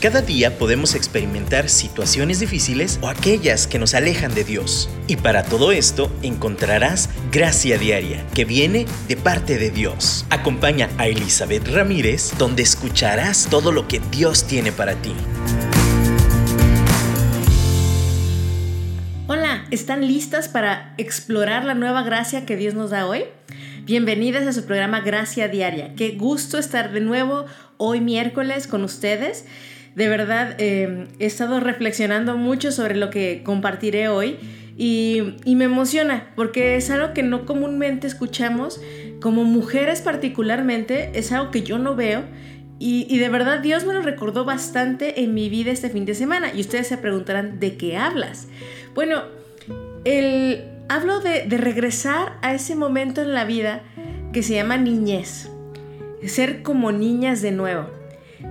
Cada día podemos experimentar situaciones difíciles o aquellas que nos alejan de Dios. Y para todo esto encontrarás gracia diaria que viene de parte de Dios. Acompaña a Elizabeth Ramírez donde escucharás todo lo que Dios tiene para ti. Hola, ¿están listas para explorar la nueva gracia que Dios nos da hoy? Bienvenidas a su programa Gracia Diaria. Qué gusto estar de nuevo hoy miércoles con ustedes de verdad eh, he estado reflexionando mucho sobre lo que compartiré hoy y, me emociona porque es algo que no comúnmente escuchamos, como mujeres particularmente, es algo que yo no veo y, de verdad Dios me lo recordó bastante en mi vida este fin de semana y ustedes se preguntarán, ¿de qué hablas? Bueno, hablo de regresar a ese momento en la vida que se llama niñez, ser como niñas de nuevo.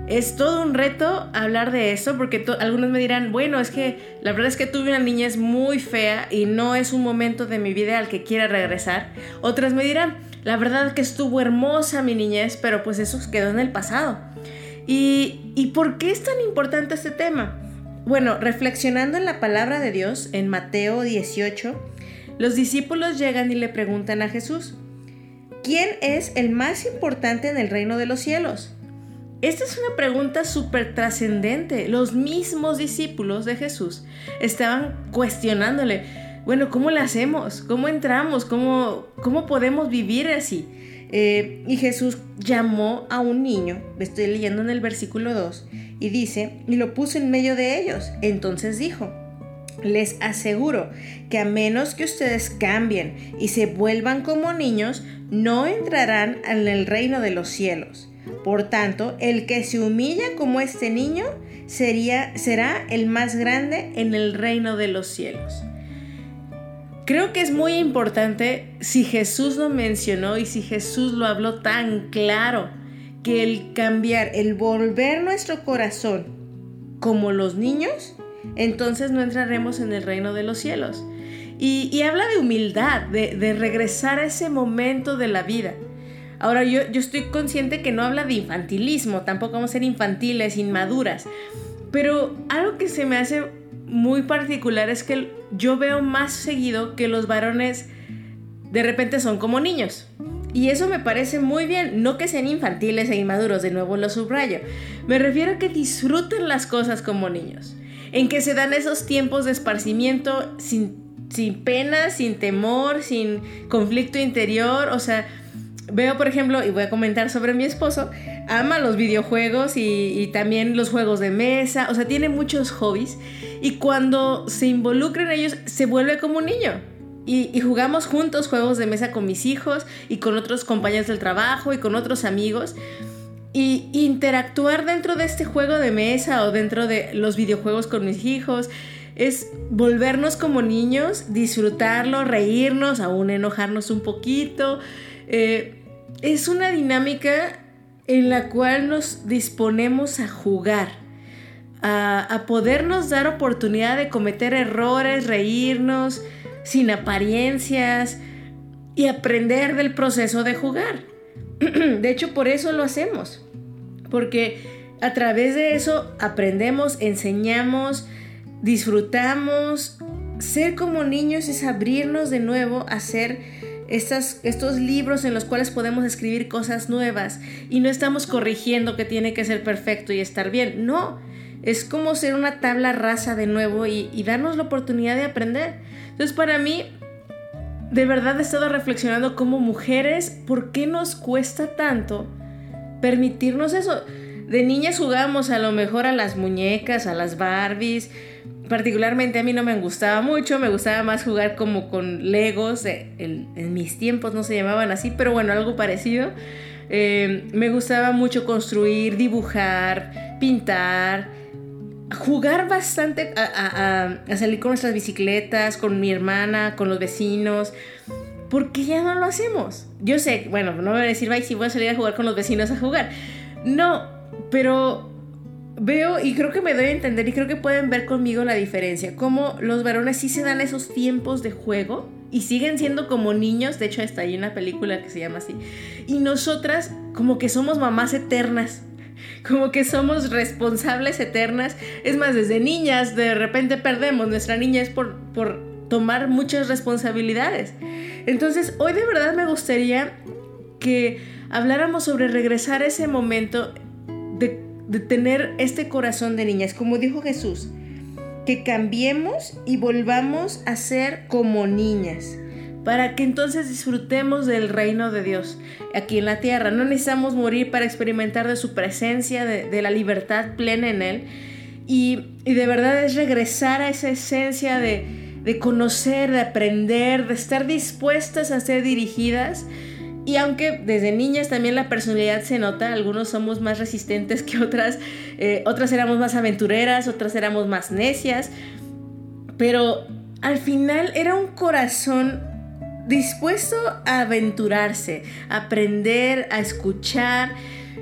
Es todo un reto hablar de eso porque algunos me dirán, bueno, es que la verdad es que tuve una niñez muy fea y no es un momento de mi vida al que quiera regresar. Otras me dirán, la verdad que estuvo hermosa mi niñez, pero pues eso quedó en el pasado. ¿Y, ¿Y por qué es tan importante este tema? Bueno, reflexionando en la palabra de Dios en Mateo 18, los discípulos llegan y le preguntan a Jesús, ¿quién es el más importante en el reino de los cielos? Esta es una pregunta súper trascendente. Los mismos discípulos de Jesús estaban cuestionándole, bueno, ¿cómo le hacemos? ¿Cómo entramos? ¿Cómo, cómo podemos vivir así? Eh, y Jesús llamó a un niño, estoy leyendo en el versículo 2, y dice, y lo puso en medio de ellos. Entonces dijo, les aseguro que a menos que ustedes cambien y se vuelvan como niños, no entrarán en el reino de los cielos. Por tanto, el que se humilla como este niño sería, será el más grande en el reino de los cielos. Creo que es muy importante si Jesús lo mencionó y si Jesús lo habló tan claro, que el cambiar, el volver nuestro corazón como los niños, entonces no entraremos en el reino de los cielos. Y, habla de humildad, de, de regresar a ese momento de la vida. Ahora yo, yo estoy consciente que no habla de infantilismo, tampoco vamos a ser infantiles, inmaduras, pero algo que se me hace muy particular es que yo veo más seguido que los varones de repente son como niños. Y eso me parece muy bien, no que sean infantiles e inmaduros, de nuevo lo subrayo. Me refiero a que disfruten las cosas como niños, en que se dan esos tiempos de esparcimiento sin, sin pena, sin temor, sin conflicto interior, o sea, veo, por ejemplo, y voy a comentar sobre mi esposo, ama los videojuegos y, también los juegos de mesa, o sea, tiene muchos hobbies y cuando se involucra en ellos se vuelve como un niño. Y, jugamos juntos juegos de mesa con mis hijos y con otros compañeros del trabajo y con otros amigos. Y interactuar dentro de este juego de mesa o dentro de los videojuegos con mis hijos es volvernos como niños, disfrutarlo, reírnos, aún enojarnos un poquito. Eh, es una dinámica en la cual nos disponemos a jugar, a, podernos dar oportunidad de cometer errores, reírnos sin apariencias y aprender del proceso de jugar. De hecho, por eso lo hacemos, porque a través de eso aprendemos, enseñamos, disfrutamos. Ser como niños es abrirnos de nuevo a ser estos libros en los cuales podemos escribir cosas nuevas y no estamos corrigiendo que tiene que ser perfecto y estar bien. No, es como ser una tabla rasa de nuevo y, y darnos la oportunidad de aprender. Entonces para mí, de verdad he estado reflexionando como mujeres, ¿por qué nos cuesta tanto permitirnos eso? De niñas jugamos a lo mejor a las muñecas, a las Barbies, particularmente a mí no me gustaba mucho, me gustaba más jugar como con Legos, en, mis tiempos no se llamaban así, pero bueno, algo parecido. Eh, me gustaba mucho construir, dibujar, pintar, jugar bastante a, salir con nuestras bicicletas, con mi hermana, con los vecinos. porque ya no lo hacemos? Yo sé, bueno, no voy a decir, ay, si voy a salir a jugar con los vecinos a jugar. No, pero veo y creo que me doy a entender y creo que pueden ver conmigo la diferencia. Cómo los varones sí se dan esos tiempos de juego y siguen siendo como niños. De hecho, está ahí una película que se llama así. Y nosotras como que somos mamás eternas. como que somos responsables eternas. Es más, desde niñas de repente perdemos nuestra niñez por, por tomar muchas responsabilidades. Entonces, hoy de verdad me gustaría que habláramos sobre regresar a ese momento de, tener este corazón de niñas, como dijo Jesús, que cambiemos y volvamos a ser como niñas para que entonces disfrutemos del reino de Dios aquí en la tierra. No necesitamos morir para experimentar de su presencia, de, la libertad plena en Él. Y, de verdad es regresar a esa esencia de conocer, de aprender, de estar dispuestas a ser dirigidas. Y aunque desde niñas también la personalidad se nota, algunos somos más resistentes que otras, eh, otras éramos más aventureras, otras éramos más necias, pero al final era un corazón dispuesto a aventurarse, a aprender, a escuchar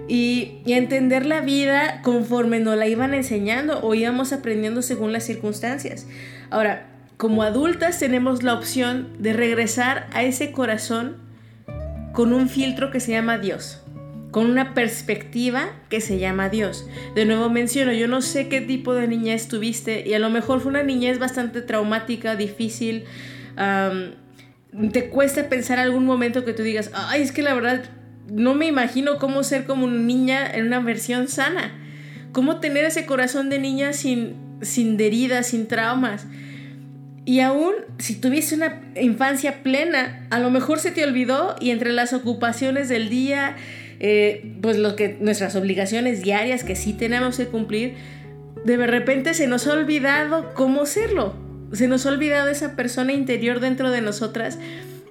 y, a entender la vida conforme nos la iban enseñando o íbamos aprendiendo según las circunstancias. Ahora, como adultas tenemos la opción de regresar a ese corazón con un filtro que se llama Dios, con una perspectiva que se llama Dios. De nuevo menciono, yo no sé qué tipo de niñez tuviste y a lo mejor fue una niñez bastante traumática, difícil te cuesta pensar algún momento que tú digas, ay, es que la verdad no me imagino cómo ser como una niña en una versión sana. Cómo tener ese corazón de niña sin, sin heridas, sin traumas. Y aún si tuviste una infancia plena, a lo mejor se te olvidó y entre las ocupaciones del día, eh, pues lo que nuestras obligaciones diarias que sí tenemos que cumplir, de repente se nos ha olvidado cómo serlo. Se nos ha olvidado esa persona interior dentro de nosotras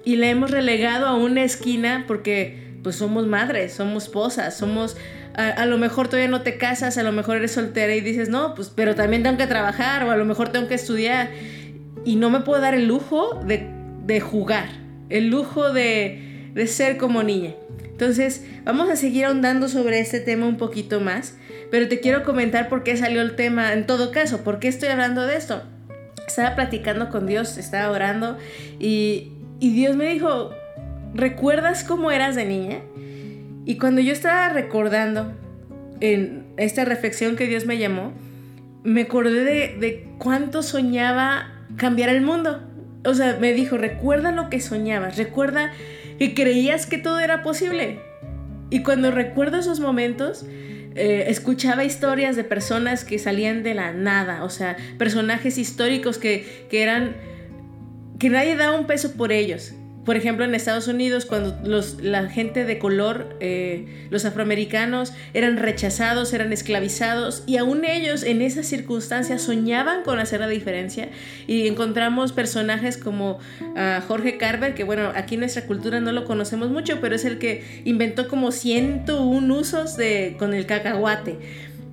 y la hemos relegado a una esquina porque pues somos madres, somos esposas, somos... A, lo mejor todavía no te casas, a lo mejor eres soltera y dices, no, pues pero también tengo que trabajar o a lo mejor tengo que estudiar y no me puedo dar el lujo de, de jugar, el lujo de, de ser como niña. Entonces, vamos a seguir ahondando sobre este tema un poquito más, pero te quiero comentar por qué salió el tema en todo caso, por qué estoy hablando de esto estaba platicando con Dios, estaba orando y, Dios me dijo, ¿recuerdas cómo eras de niña? Y cuando yo estaba recordando en esta reflexión que Dios me llamó, me acordé de, de, cuánto soñaba cambiar el mundo. O sea, me dijo, recuerda lo que soñabas, recuerda que creías que todo era posible. Y cuando recuerdo esos momentos, eh, escuchaba historias de personas que salían de la nada, o sea, personajes históricos que, que eran, que nadie daba un peso por ellos, por ejemplo, en Estados Unidos, cuando los, la gente de color, eh, los afroamericanos, eran rechazados, eran esclavizados, y aún ellos en esas circunstancias soñaban con hacer la diferencia. Y encontramos personajes como ah, Jorge Carver, que bueno, aquí en nuestra cultura no lo conocemos mucho, pero es el que inventó como 101 usos de, con el cacahuate.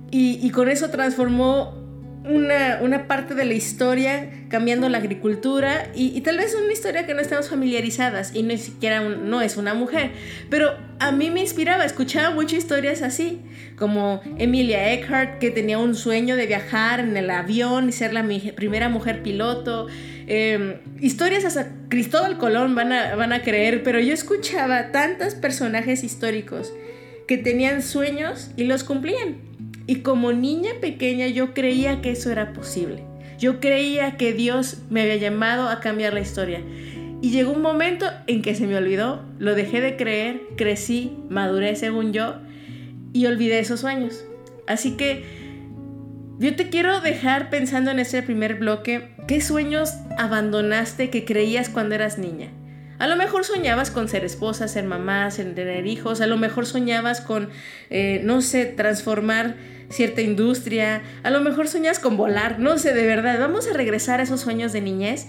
Y, y con eso transformó una, parte de la historia cambiando la agricultura y, tal vez una historia que no estamos familiarizadas y ni siquiera no es una mujer. Pero a mí me inspiraba, escuchaba muchas historias así, como Emilia Eckhart que tenía un sueño de viajar en el avión y ser la primera mujer piloto. Em, historias hasta Cristóbal Colón van a, van a creer, pero yo escuchaba tantos personajes históricos que tenían sueños y los cumplían. Y como niña pequeña yo creía que eso era posible. Yo creía que Dios me había llamado a cambiar la historia. Y llegó un momento en que se me olvidó, lo dejé de creer, crecí, maduré según yo y olvidé esos sueños. Así que yo te quiero dejar pensando en ese primer bloque, ¿qué sueños abandonaste que creías cuando eras niña? A lo mejor soñabas con ser esposa, ser mamá, ser tener hijos, a lo mejor soñabas con, eh, no sé, transformar cierta industria, a lo mejor soñas con volar, no sé, de verdad, vamos a regresar a esos sueños de niñez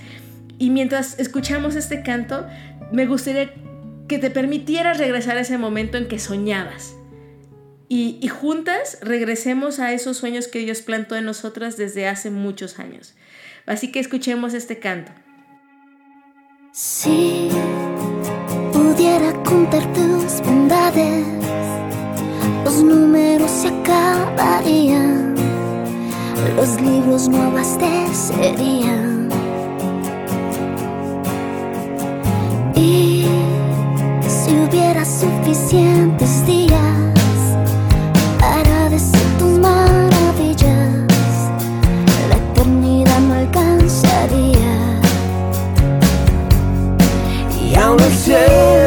y mientras escuchamos este canto, me gustaría que te permitieras regresar a ese momento en que soñabas. Y, y, juntas regresemos a esos sueños que Dios plantó en nosotras desde hace muchos años. Así que escuchemos este canto. Si pudiera contar tus bondades, los números se acabarían, los libros no abastecerían. Y si hubiera suficientes días para decir tus maravillas, la eternidad no alcanzaría. 上了线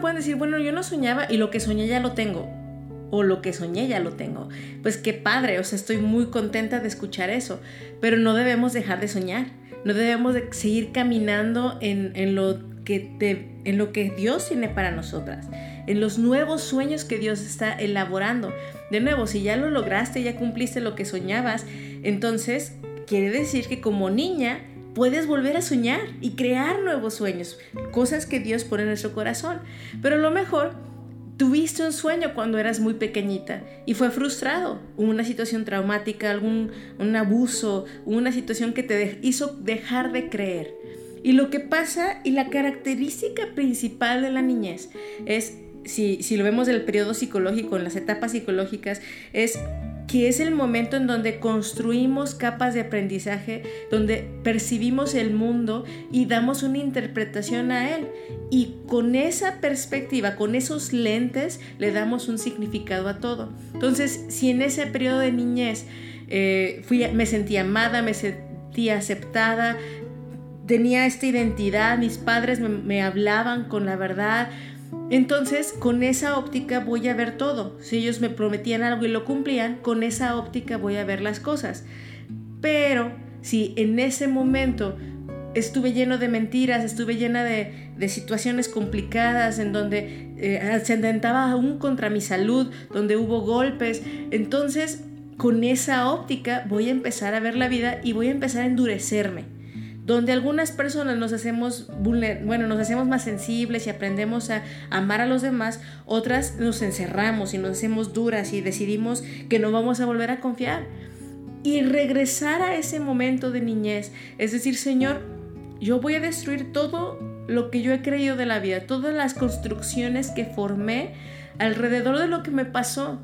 pueden decir, bueno, yo no soñaba y lo que soñé ya lo tengo. O lo que soñé ya lo tengo. Pues qué padre, o sea, estoy muy contenta de escuchar eso. Pero no debemos dejar de soñar. No debemos de seguir caminando en, en lo que te- en lo que Dios tiene para nosotras, en los nuevos sueños que Dios está elaborando. De nuevo, si ya lo lograste, ya cumpliste lo que soñabas, entonces quiere decir que como niña puedes volver a soñar y crear nuevos sueños, cosas que Dios pone en nuestro corazón. Pero lo mejor, tuviste un sueño cuando eras muy pequeñita y fue frustrado, una situación traumática, algún un abuso, una situación que te hizo dejar de creer. Y lo que pasa y la característica principal de la niñez es, si, si lo vemos del periodo psicológico, en las etapas psicológicas, es que es el momento en donde construimos capas de aprendizaje, donde percibimos el mundo y damos una interpretación a él. Y con esa perspectiva, con esos lentes, le damos un significado a todo. Entonces, si en ese periodo de niñez eh, me sentí amada, me sentí aceptada, tenía esta identidad, mis padres me hablaban con la verdad, entonces, con esa óptica voy a ver todo. Si ellos me prometían algo y lo cumplían, con esa óptica voy a ver las cosas. Pero si en ese momento estuve lleno de mentiras, estuve llena de, situaciones complicadas en donde eh, se atentaba aún contra mi salud, donde hubo golpes, entonces con esa óptica voy a empezar a ver la vida y voy a empezar a endurecerme donde algunas personas nos hacemos bueno, nos hacemos más sensibles y aprendemos a amar a los demás, otras nos encerramos y nos hacemos duras y decidimos que no vamos a volver a confiar. Y regresar a ese momento de niñez, es decir, Señor, yo voy a destruir todo lo que yo he creído de la vida, todas las construcciones que formé alrededor de lo que me pasó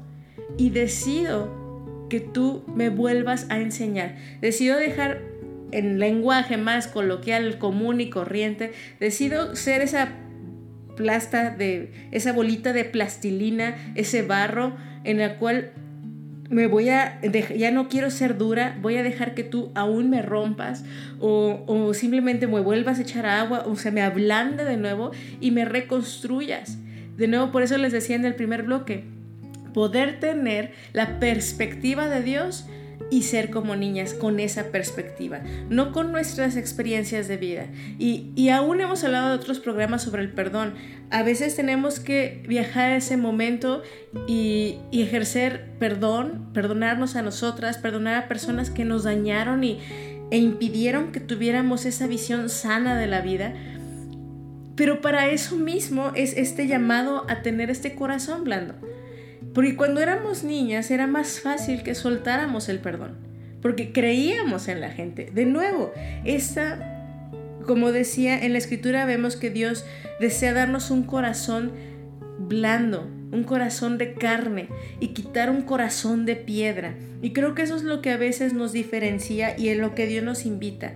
y decido que tú me vuelvas a enseñar. Decido dejar en lenguaje más coloquial, común y corriente, decido ser esa plasta de esa bolita de plastilina, ese barro en el cual me voy a ya no quiero ser dura, voy a dejar que tú aún me rompas o, o simplemente me vuelvas a echar agua, o sea, me ablande de nuevo y me reconstruyas. De nuevo, por eso les decía en el primer bloque, poder tener la perspectiva de Dios y ser como niñas con esa perspectiva, no con nuestras experiencias de vida. Y, y, aún hemos hablado de otros programas sobre el perdón. A veces tenemos que viajar a ese momento y, ejercer perdón, perdonarnos a nosotras, perdonar a personas que nos dañaron y, e impidieron que tuviéramos esa visión sana de la vida. Pero para eso mismo es este llamado a tener este corazón blando porque cuando éramos niñas era más fácil que soltáramos el perdón, porque creíamos en la gente. De nuevo, esta, como decía en la escritura, vemos que Dios desea darnos un corazón blando, un corazón de carne y quitar un corazón de piedra. Y creo que eso es lo que a veces nos diferencia y en lo que Dios nos invita.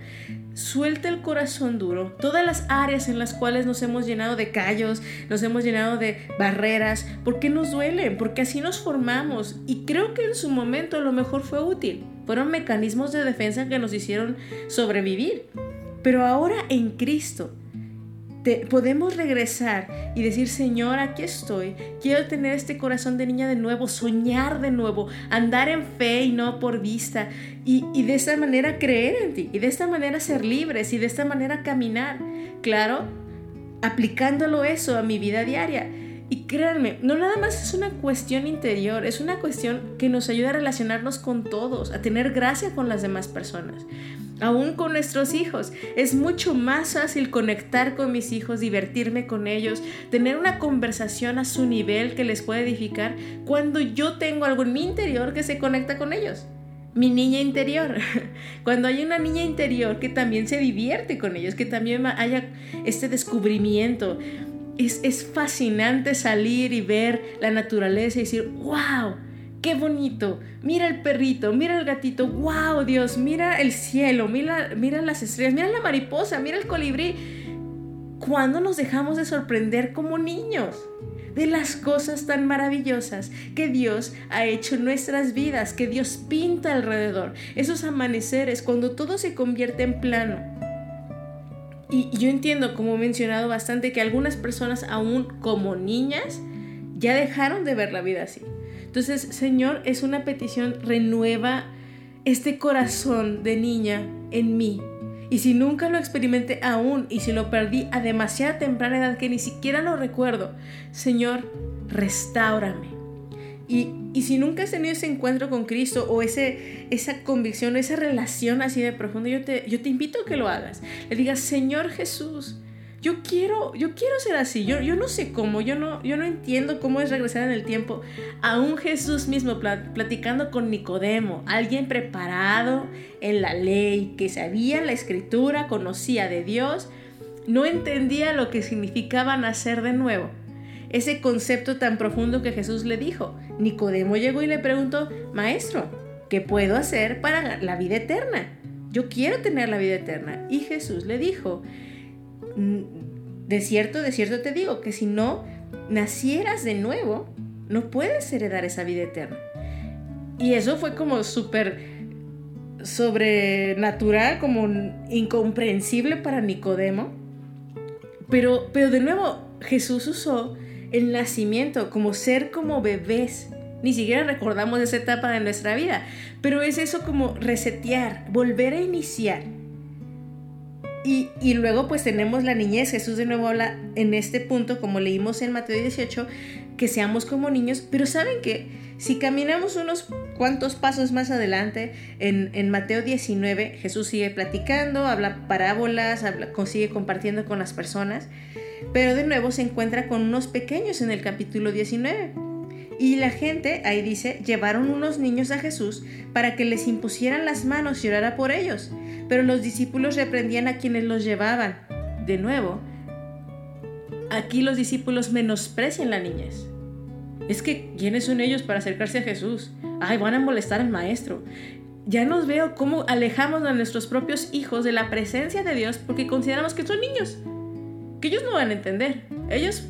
Suelta el corazón duro, todas las áreas en las cuales nos hemos llenado de callos, nos hemos llenado de barreras, porque nos duelen, porque así nos formamos. Y creo que en su momento lo mejor fue útil. Fueron mecanismos de defensa que nos hicieron sobrevivir. Pero ahora en Cristo, podemos regresar y decir, Señor, aquí estoy, quiero tener este corazón de niña de nuevo, soñar de nuevo, andar en fe y no por vista, y, y de esta manera creer en ti, y de esta manera ser libres, y de esta manera caminar, claro, aplicándolo eso a mi vida diaria. Y créanme, no nada más es una cuestión interior, es una cuestión que nos ayuda a relacionarnos con todos, a tener gracia con las demás personas aún con nuestros hijos. Es mucho más fácil conectar con mis hijos, divertirme con ellos, tener una conversación a su nivel que les pueda edificar cuando yo tengo algo en mi interior que se conecta con ellos. Mi niña interior. Cuando hay una niña interior que también se divierte con ellos, que también haya este descubrimiento. Es, fascinante salir y ver la naturaleza y decir, wow, qué bonito, mira el perrito, mira el gatito, wow Dios, mira el cielo, mira, mira las estrellas, mira la mariposa, mira el colibrí. ¿Cuándo nos dejamos de sorprender como niños? de las cosas tan maravillosas que Dios ha hecho en nuestras vidas, que Dios pinta alrededor, esos amaneceres, cuando todo se convierte en plano. Y yo entiendo, como he mencionado bastante, que algunas personas aún como niñas ya dejaron de ver la vida así. Entonces, Señor, es una petición, renueva este corazón de niña en mí. Y si nunca lo experimenté aún y si lo perdí a demasiada temprana edad que ni siquiera lo recuerdo, Señor, restaurame. Y, si nunca has tenido ese encuentro con Cristo o ese, esa convicción, esa relación así de profunda, yo te, yo te invito a que lo hagas. Le digas, Señor Jesús, yo quiero, yo quiero ser así. Yo, yo no sé cómo, yo no, yo no entiendo cómo es regresar en el tiempo. a un Jesús mismo platicando con Nicodemo, alguien preparado en la ley, que sabía la escritura, conocía de Dios, no entendía lo que significaba nacer de nuevo. Ese concepto tan profundo que Jesús le dijo. Nicodemo llegó y le preguntó, Maestro, ¿qué puedo hacer para la vida eterna? Yo quiero tener la vida eterna. Y Jesús le dijo, de cierto, de cierto te digo, que si no nacieras de nuevo, no puedes heredar esa vida eterna. Y eso fue como súper sobrenatural, como incomprensible para Nicodemo. Pero, pero de nuevo, Jesús usó el nacimiento como ser como bebés. Ni siquiera recordamos esa etapa de nuestra vida, pero es eso como resetear, volver a iniciar. Y, luego pues tenemos la niñez. Jesús de nuevo habla en este punto, como leímos en Mateo 18, que seamos como niños. Pero saben que si caminamos unos cuantos pasos más adelante, en, Mateo 19, Jesús sigue platicando, habla parábolas, habla, sigue compartiendo con las personas. Pero de nuevo se encuentra con unos pequeños en el capítulo 19. Y la gente, ahí dice, llevaron unos niños a Jesús para que les impusieran las manos y orara por ellos. Pero los discípulos reprendían a quienes los llevaban. De nuevo, aquí los discípulos menosprecian la niñez. Es que, ¿quiénes son ellos para acercarse a Jesús? Ay, van a molestar al maestro. Ya nos veo cómo alejamos a nuestros propios hijos de la presencia de Dios porque consideramos que son niños. Que ellos no van a entender. Ellos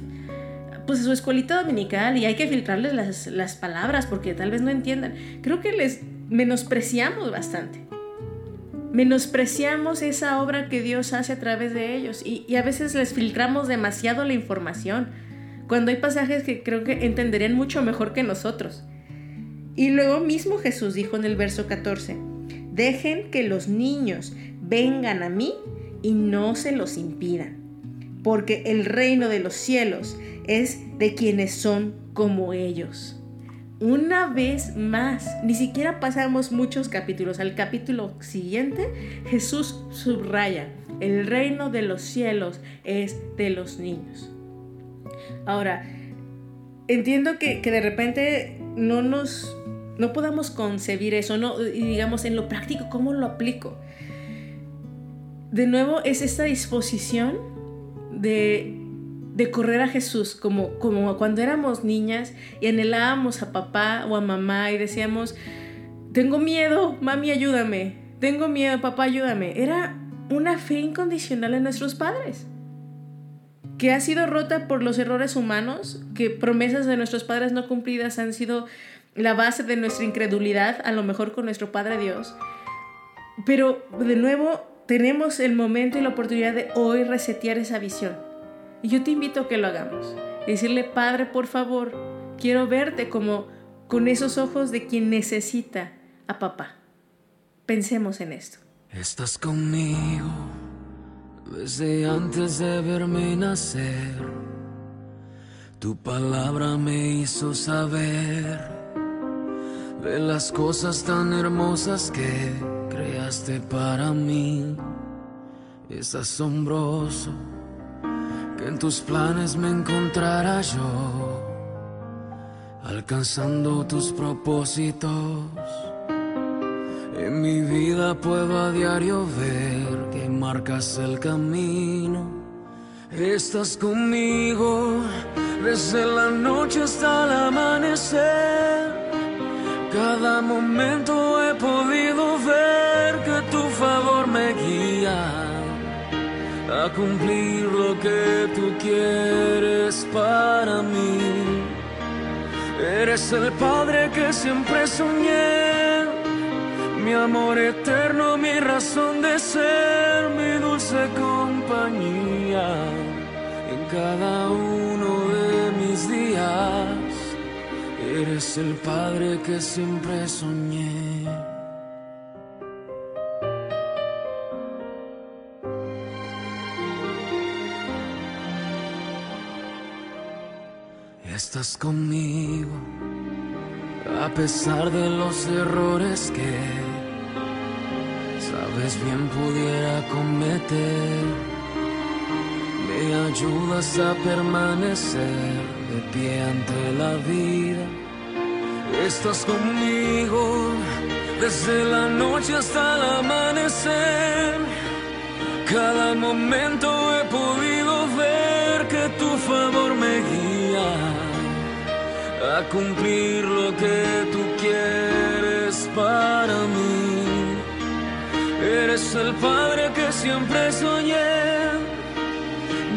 pues su escuelita dominical y hay que filtrarles las, las palabras porque tal vez no entiendan. Creo que les menospreciamos bastante. Menospreciamos esa obra que Dios hace a través de ellos y, y a veces les filtramos demasiado la información, cuando hay pasajes que creo que entenderían mucho mejor que nosotros. Y luego mismo Jesús dijo en el verso 14, dejen que los niños vengan a mí y no se los impidan, porque el reino de los cielos es de quienes son como ellos. Una vez más, ni siquiera pasamos muchos capítulos. Al capítulo siguiente, Jesús subraya, el reino de los cielos es de los niños. Ahora, entiendo que, que de repente no nos no podamos concebir eso, no, y digamos en lo práctico, ¿cómo lo aplico? De nuevo, es esta disposición de, correr a Jesús, como, como cuando éramos niñas y anhelábamos a papá o a mamá y decíamos, tengo miedo, mami, ayúdame, tengo miedo, papá, ayúdame. Era una fe incondicional en nuestros padres que ha sido rota por los errores humanos, que promesas de nuestros padres no cumplidas han sido la base de nuestra incredulidad, a lo mejor con nuestro Padre Dios. Pero de nuevo tenemos el momento y la oportunidad de hoy resetear esa visión. Y yo te invito a que lo hagamos. Decirle, Padre, por favor, quiero verte como con esos ojos de quien necesita a papá. Pensemos en esto. Estás conmigo desde antes de verme nacer. Tu palabra me hizo saber de las cosas tan hermosas que creaste para mí. Es asombroso que en tus planes me encontrara yo, alcanzando tus propósitos. En mi vida puedo a diario ver que marcas el camino. Estás conmigo desde la noche hasta el amanecer. Cada momento he podido a cumplir lo que tú quieres para mí. Eres el Padre que siempre soñé, mi amor eterno, mi razón de ser, mi dulce compañía en cada uno de mis días. Eres el padre que siempre soñé. Estás conmigo a pesar de los errores que sabes bien pudiera cometer. Me ayudas a permanecer de pie ante la vida. Estás conmigo desde la noche hasta el amanecer. Cada momento he podido ver que tu favor me guía a cumplir lo que tú quieres para mí. Eres el Padre que siempre soñé,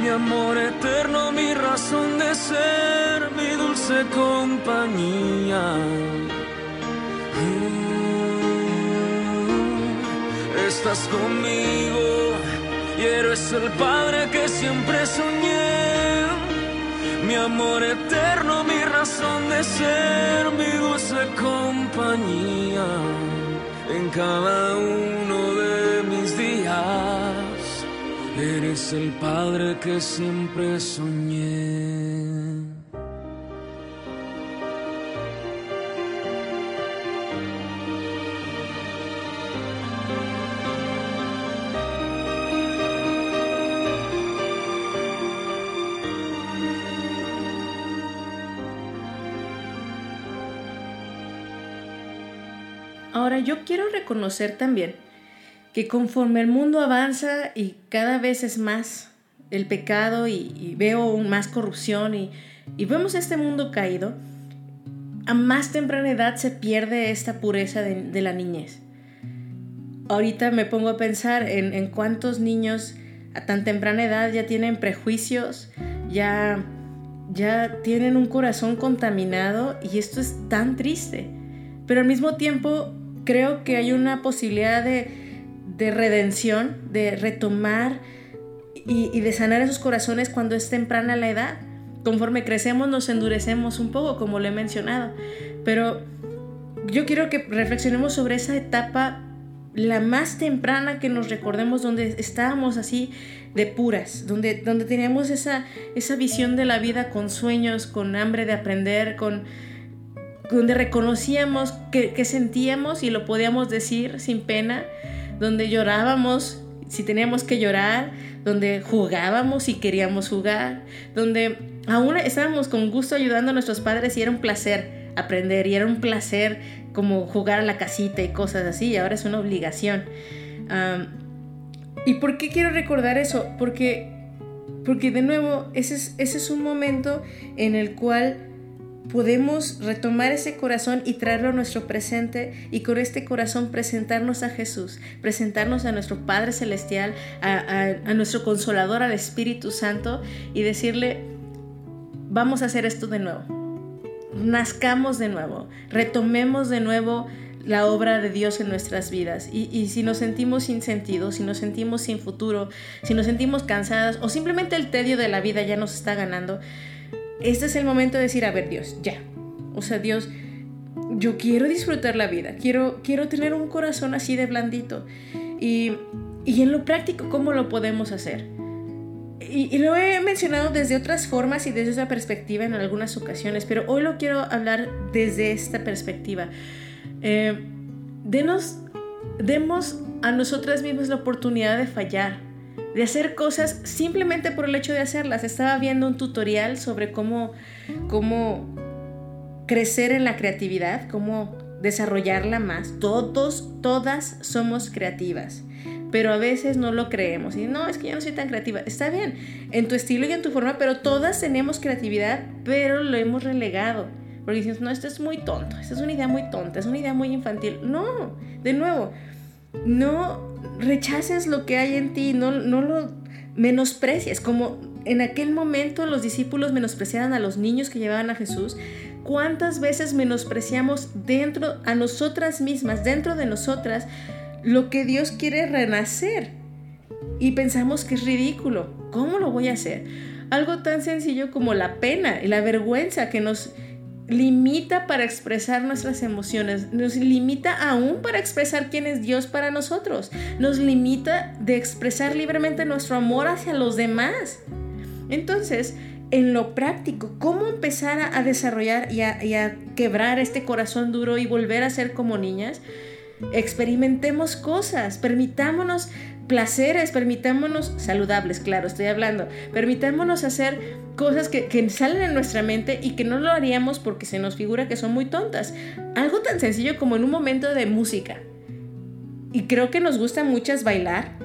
mi amor eterno, mi razón de ser, mi dulce compañía. Mm, Estás conmigo y eres el Padre que siempre soñé, mi amor eterno, ser, mi dulce compañía en cada uno de mis días. Eres el Padre que siempre soñé. Ahora yo quiero reconocer también que conforme el mundo avanza y cada vez es más el pecado y, y veo más corrupción y, y vemos este mundo caído, a más temprana edad se pierde esta pureza de, de la niñez. Ahorita me pongo a pensar en, en cuántos niños a tan temprana edad ya tienen prejuicios, ya, ya tienen un corazón contaminado y esto es tan triste. Pero al mismo tiempo creo que hay una posibilidad de, de redención, de retomar y, de sanar esos corazones cuando es temprana la edad. Conforme crecemos nos endurecemos un poco, como lo he mencionado. Pero yo quiero que reflexionemos sobre esa etapa, la más temprana que nos recordemos, donde estábamos así de puras, donde, donde teníamos esa, esa visión de la vida con sueños, con hambre de aprender, con donde reconocíamos que, sentíamos y lo podíamos decir sin pena, donde llorábamos si teníamos que llorar, donde jugábamos y queríamos jugar, donde aún estábamos con gusto ayudando a nuestros padres y era un placer aprender y era un placer como jugar a la casita y cosas así, y ahora es una obligación. ¿Y por qué quiero recordar eso? Porque, porque de nuevo, ese es, ese es un momento en el cual podemos retomar ese corazón y traerlo a nuestro presente y con este corazón presentarnos a Jesús, presentarnos a nuestro Padre Celestial, a, nuestro Consolador, al Espíritu Santo y decirle, vamos a hacer esto de nuevo, nazcamos de nuevo, retomemos de nuevo la obra de Dios en nuestras vidas. Y, si nos sentimos sin sentido, si nos sentimos sin futuro, si nos sentimos cansadas o simplemente el tedio de la vida ya nos está ganando, este es el momento de decir, a ver Dios, ya. O sea, Dios, yo quiero disfrutar la vida, quiero, quiero tener un corazón así de blandito. Y, y en lo práctico, ¿cómo lo podemos hacer? Y, lo he mencionado desde otras formas y desde esa perspectiva en algunas ocasiones, pero hoy lo quiero hablar desde esta perspectiva. Eh, denos, demos a nosotras mismas la oportunidad de fallar de hacer cosas simplemente por el hecho de hacerlas. Estaba viendo un tutorial sobre cómo, cómo crecer en la creatividad, cómo desarrollarla más. Todos, todas somos creativas, pero a veces no lo creemos. Y no, es que yo no soy tan creativa. Está bien, en tu estilo y en tu forma, pero todas tenemos creatividad, pero lo hemos relegado. Porque decimos, no, esto es muy tonto, esta es una idea muy tonta, es una idea muy infantil. No, de nuevo, no rechaces lo que hay en ti, no, no lo menosprecies, como en aquel momento los discípulos menospreciaban a los niños que llevaban a Jesús, ¿cuántas veces menospreciamos dentro a nosotras mismas, dentro de nosotras, lo que Dios quiere renacer? Y pensamos que es ridículo. ¿Cómo lo voy a hacer? Algo tan sencillo como la pena y la vergüenza que nos limita para expresar nuestras emociones, nos limita aún para expresar quién es Dios para nosotros, nos limita de expresar libremente nuestro amor hacia los demás. Entonces, en lo práctico, ¿cómo empezar a, desarrollar y a, y a quebrar este corazón duro y volver a ser como niñas? Experimentemos cosas, permitámonos placeres, permitámonos saludables, claro, estoy hablando, permitámonos hacer cosas que, que, salen en nuestra mente y que no lo haríamos porque se nos figura que son muy tontas. Algo tan sencillo como en un momento de música. Y creo que nos gusta muchas bailar,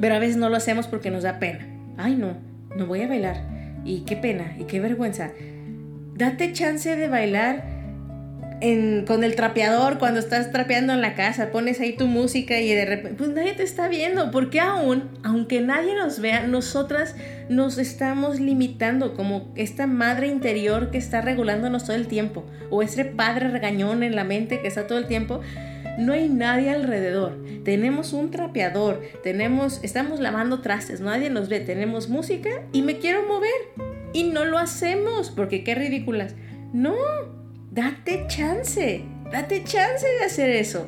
pero a veces no lo hacemos porque nos da pena. Ay, no, no voy a bailar. Y qué pena, y qué vergüenza. Date chance de bailar con el trapeador cuando estás trapeando en la casa, pones ahí tu música y de repente, pues nadie te está viendo, porque aún, aunque nadie nos vea, nosotras nos estamos limitando como esta madre interior que está regulándonos todo el tiempo, o ese padre regañón en la mente que está todo el tiempo. No hay nadie alrededor. Tenemos un trapeador, tenemos, estamos lavando trastes, nadie nos ve, tenemos música y me quiero mover. Y no lo hacemos porque qué ridículas. No, date chance, date chance de hacer eso.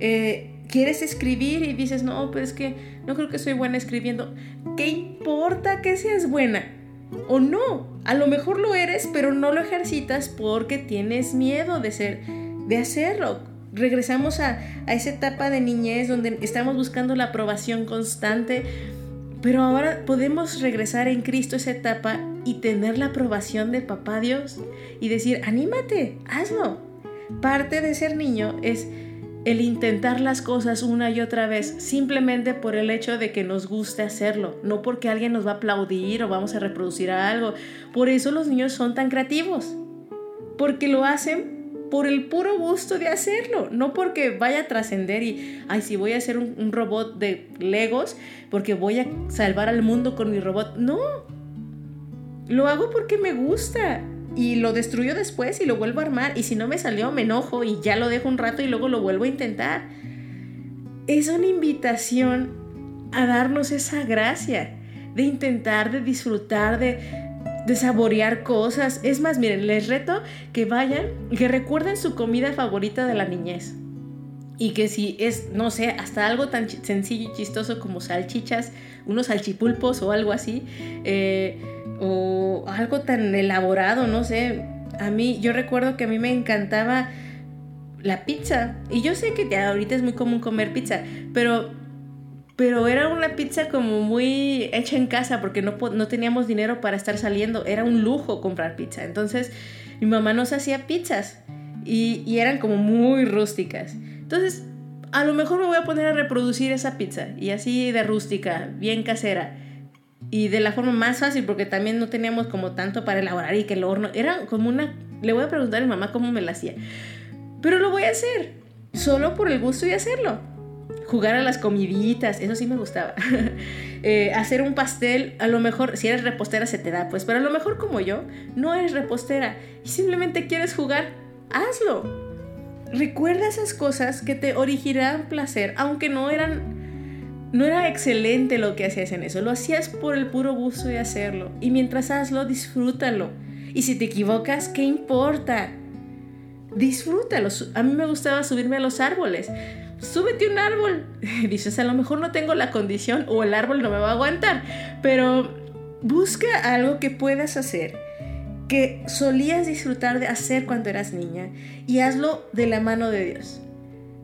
Eh, quieres escribir y dices, no, pues es que no creo que soy buena escribiendo. ¿Qué importa que seas buena? O no, a lo mejor lo eres, pero no lo ejercitas porque tienes miedo de ser, de hacerlo. Regresamos a, a esa etapa de niñez donde estamos buscando la aprobación constante, pero ahora podemos regresar en Cristo esa etapa y tener la aprobación de papá Dios y decir, anímate, hazlo. Parte de ser niño es el intentar las cosas una y otra vez simplemente por el hecho de que nos guste hacerlo, no porque alguien nos va a aplaudir o vamos a reproducir algo. Por eso los niños son tan creativos, porque lo hacen por el puro gusto de hacerlo, no porque vaya a trascender y, ay, si voy a hacer un, un robot de Legos, porque voy a salvar al mundo con mi robot. No, lo hago porque me gusta y lo destruyo después y lo vuelvo a armar y si no me salió me enojo y ya lo dejo un rato y luego lo vuelvo a intentar. Es una invitación a darnos esa gracia de intentar, de disfrutar, de de saborear cosas. Es más, miren, les reto que vayan que recuerden su comida favorita de la niñez. Y que si es, no sé, hasta algo tan sencillo y chistoso como salchichas, unos salchipulpos o algo así, eh, o algo tan elaborado, no sé. A mí, yo recuerdo que a mí me encantaba la pizza. Y yo sé que ahorita es muy común comer pizza, pero, pero era una pizza como muy hecha en casa porque no, no teníamos dinero para estar saliendo. Era un lujo comprar pizza. Entonces mi mamá nos hacía pizzas y, y eran como muy rústicas. Entonces a lo mejor me voy a poner a reproducir esa pizza y así de rústica, bien casera. Y de la forma más fácil, porque también no teníamos como tanto para elaborar y que el horno. Era como una. Le voy a preguntar a mi mamá cómo me la hacía. Pero lo voy a hacer. Solo por el gusto de hacerlo. Jugar a las comiditas, eso sí me gustaba. Eh, hacer un pastel, a lo mejor, si eres repostera se te da, pues, pero a lo mejor como yo, no eres repostera y simplemente quieres jugar, hazlo. Recuerda esas cosas que te originarán placer, aunque no eran no era excelente lo que hacías en eso, lo hacías por el puro gusto de hacerlo. Y mientras hazlo, disfrútalo. Y si te equivocas, ¿qué importa? Disfrútalo. A mí me gustaba subirme a los árboles. Súbete un árbol. Dices, a lo mejor no tengo la condición o el árbol no me va a aguantar. Pero busca algo que puedas hacer que solías disfrutar de hacer cuando eras niña y hazlo de la mano de Dios.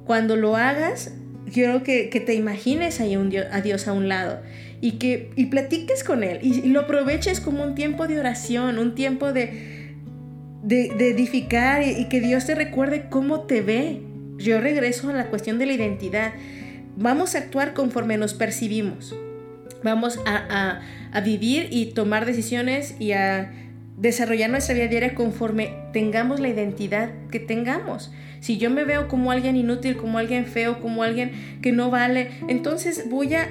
Cuando lo hagas, quiero que, te imagines ahí un Dios- a Dios a un lado y que y platiques con Él y, lo aproveches como un tiempo de oración, un tiempo de, de, edificar y que Dios te recuerde cómo te ve. Yo regreso a la cuestión de la identidad. Vamos a actuar conforme nos percibimos. Vamos a, a- a vivir y tomar decisiones y a desarrollar nuestra vida diaria conforme tengamos la identidad que tengamos. Si yo me veo como alguien inútil, como alguien feo, como alguien que no vale, entonces voy a,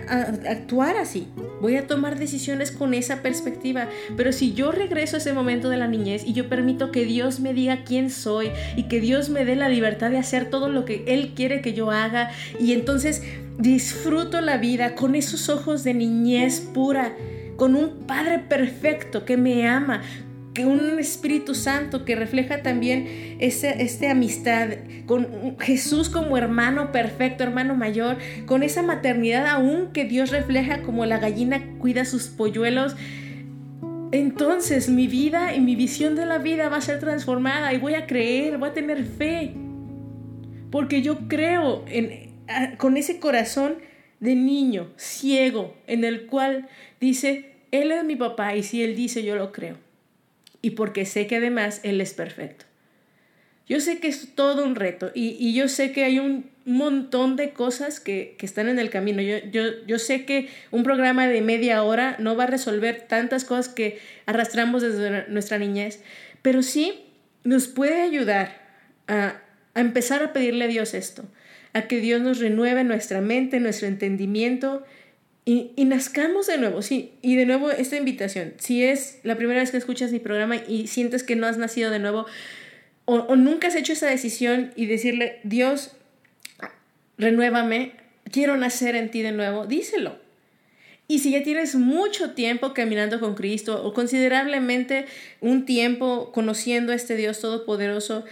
actuar así. Voy a tomar decisiones con esa perspectiva. Pero si yo regreso a ese momento de la niñez y yo permito que Dios me diga quién soy y que Dios me dé la libertad de hacer todo lo que Él quiere que yo haga y entonces disfruto la vida con esos ojos de niñez pura, con un Padre perfecto que me ama, un Espíritu Santo que refleja también esa este amistad, con Jesús como hermano perfecto, hermano mayor, con esa maternidad aún que Dios refleja como la gallina cuida sus polluelos. Entonces mi vida y mi visión de la vida va a ser transformada y voy a creer, voy a tener fe. Porque yo creo en, con ese corazón de niño ciego en el cual dice, Él es mi papá y si Él dice yo lo creo. Y porque sé que además Él es perfecto. Yo sé que es todo un reto y, y yo sé que hay un montón de cosas que, que están en el camino. Yo, yo, yo sé que un programa de media hora no va a resolver tantas cosas que arrastramos desde nuestra niñez, pero sí nos puede ayudar a, a empezar a pedirle a Dios esto, a que Dios nos renueve nuestra mente, nuestro entendimiento y, y nazcamos de nuevo. Sí, y de nuevo esta invitación, si es la primera vez que escuchas mi programa y sientes que no has nacido de nuevo, o, o nunca has hecho esa decisión y decirle, Dios, renuévame, quiero nacer en ti de nuevo, díselo. Y si ya tienes mucho tiempo caminando con Cristo o considerablemente un tiempo conociendo a este Dios todopoderoso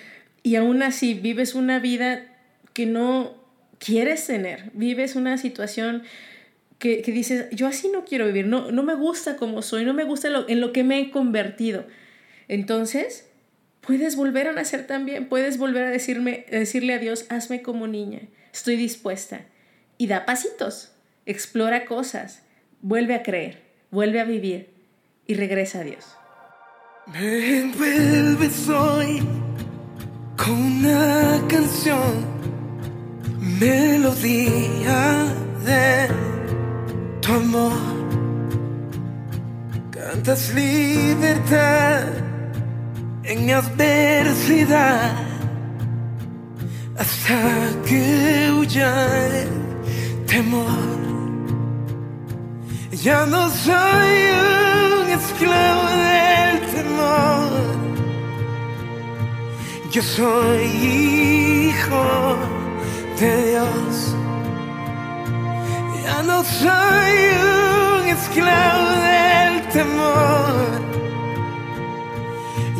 y aún así vives una vida que no quieres tener, vives una situación que, que dices, yo así no quiero vivir, no, no me gusta como soy, no me gusta en lo que me he convertido. Entonces, puedes volver a nacer también, puedes volver a, decirme, decirle a Dios, hazme como niña, estoy dispuesta. Y da pasitos, explora cosas, vuelve a creer, vuelve a vivir y regresa a Dios. Me envuelves hoy con una canción, melodía de amor. Cantas libertad en mi adversidad hasta que huya el temor. Ya no soy un esclavo del temor. Yo soy hijo de Dios. Ya no soy un esclavo del temor.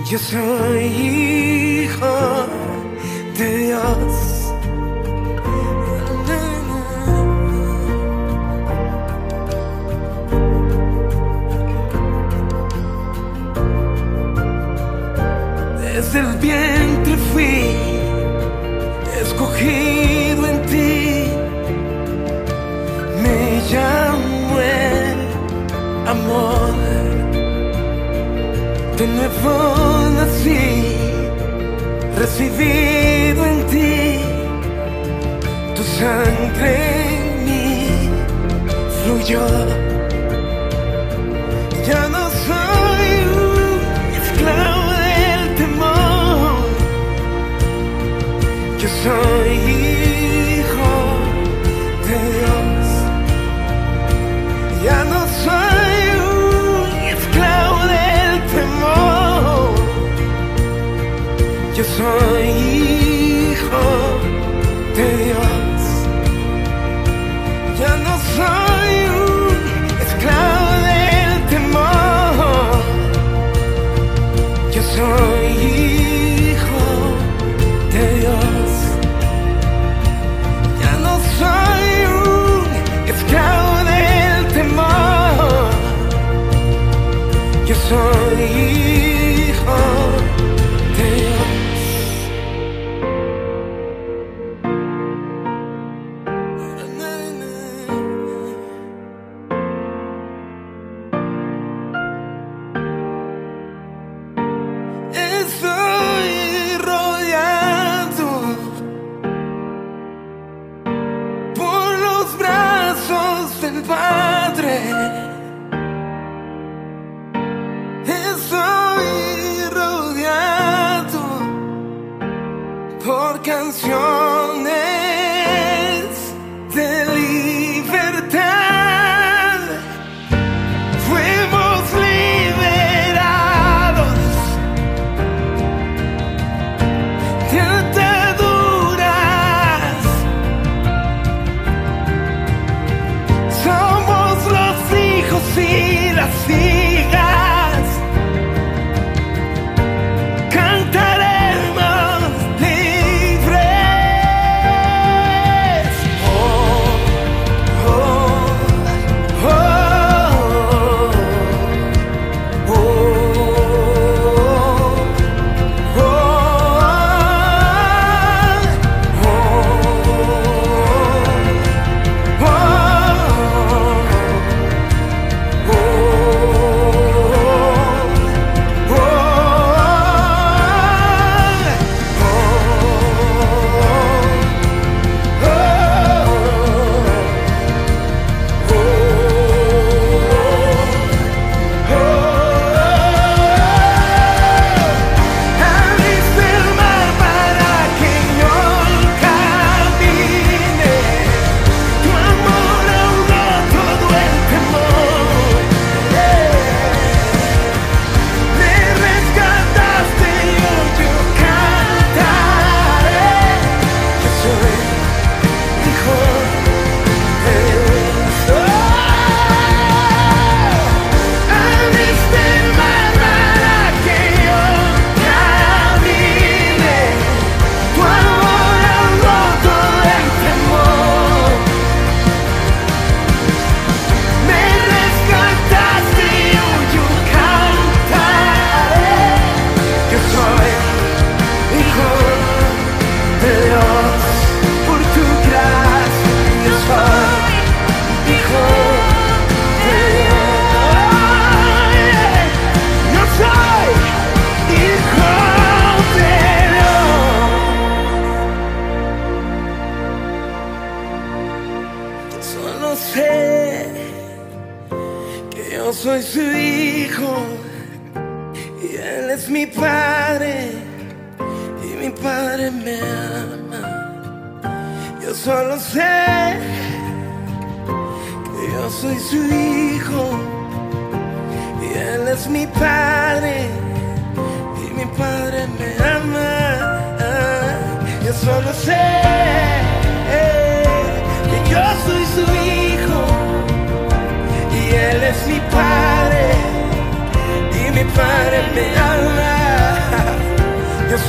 Yo soy hijo de Dios. Desde el vientre fui escogido. telefon Telefon así Recibido en ti. Tu sangre en mí Fluyó. Ya no soy un esclavo del temor. Yo soy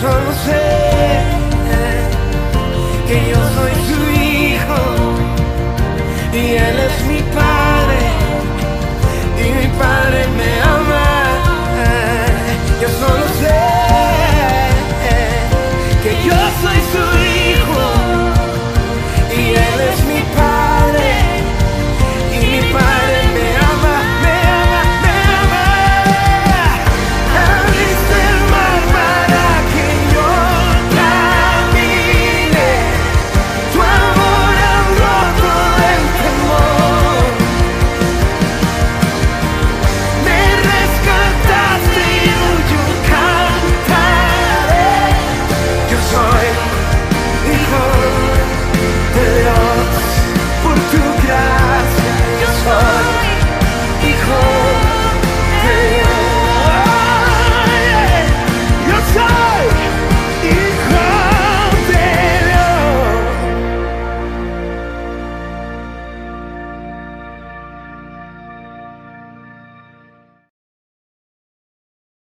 solo sé que yo soy su hijo y él es mi padre y mi padre me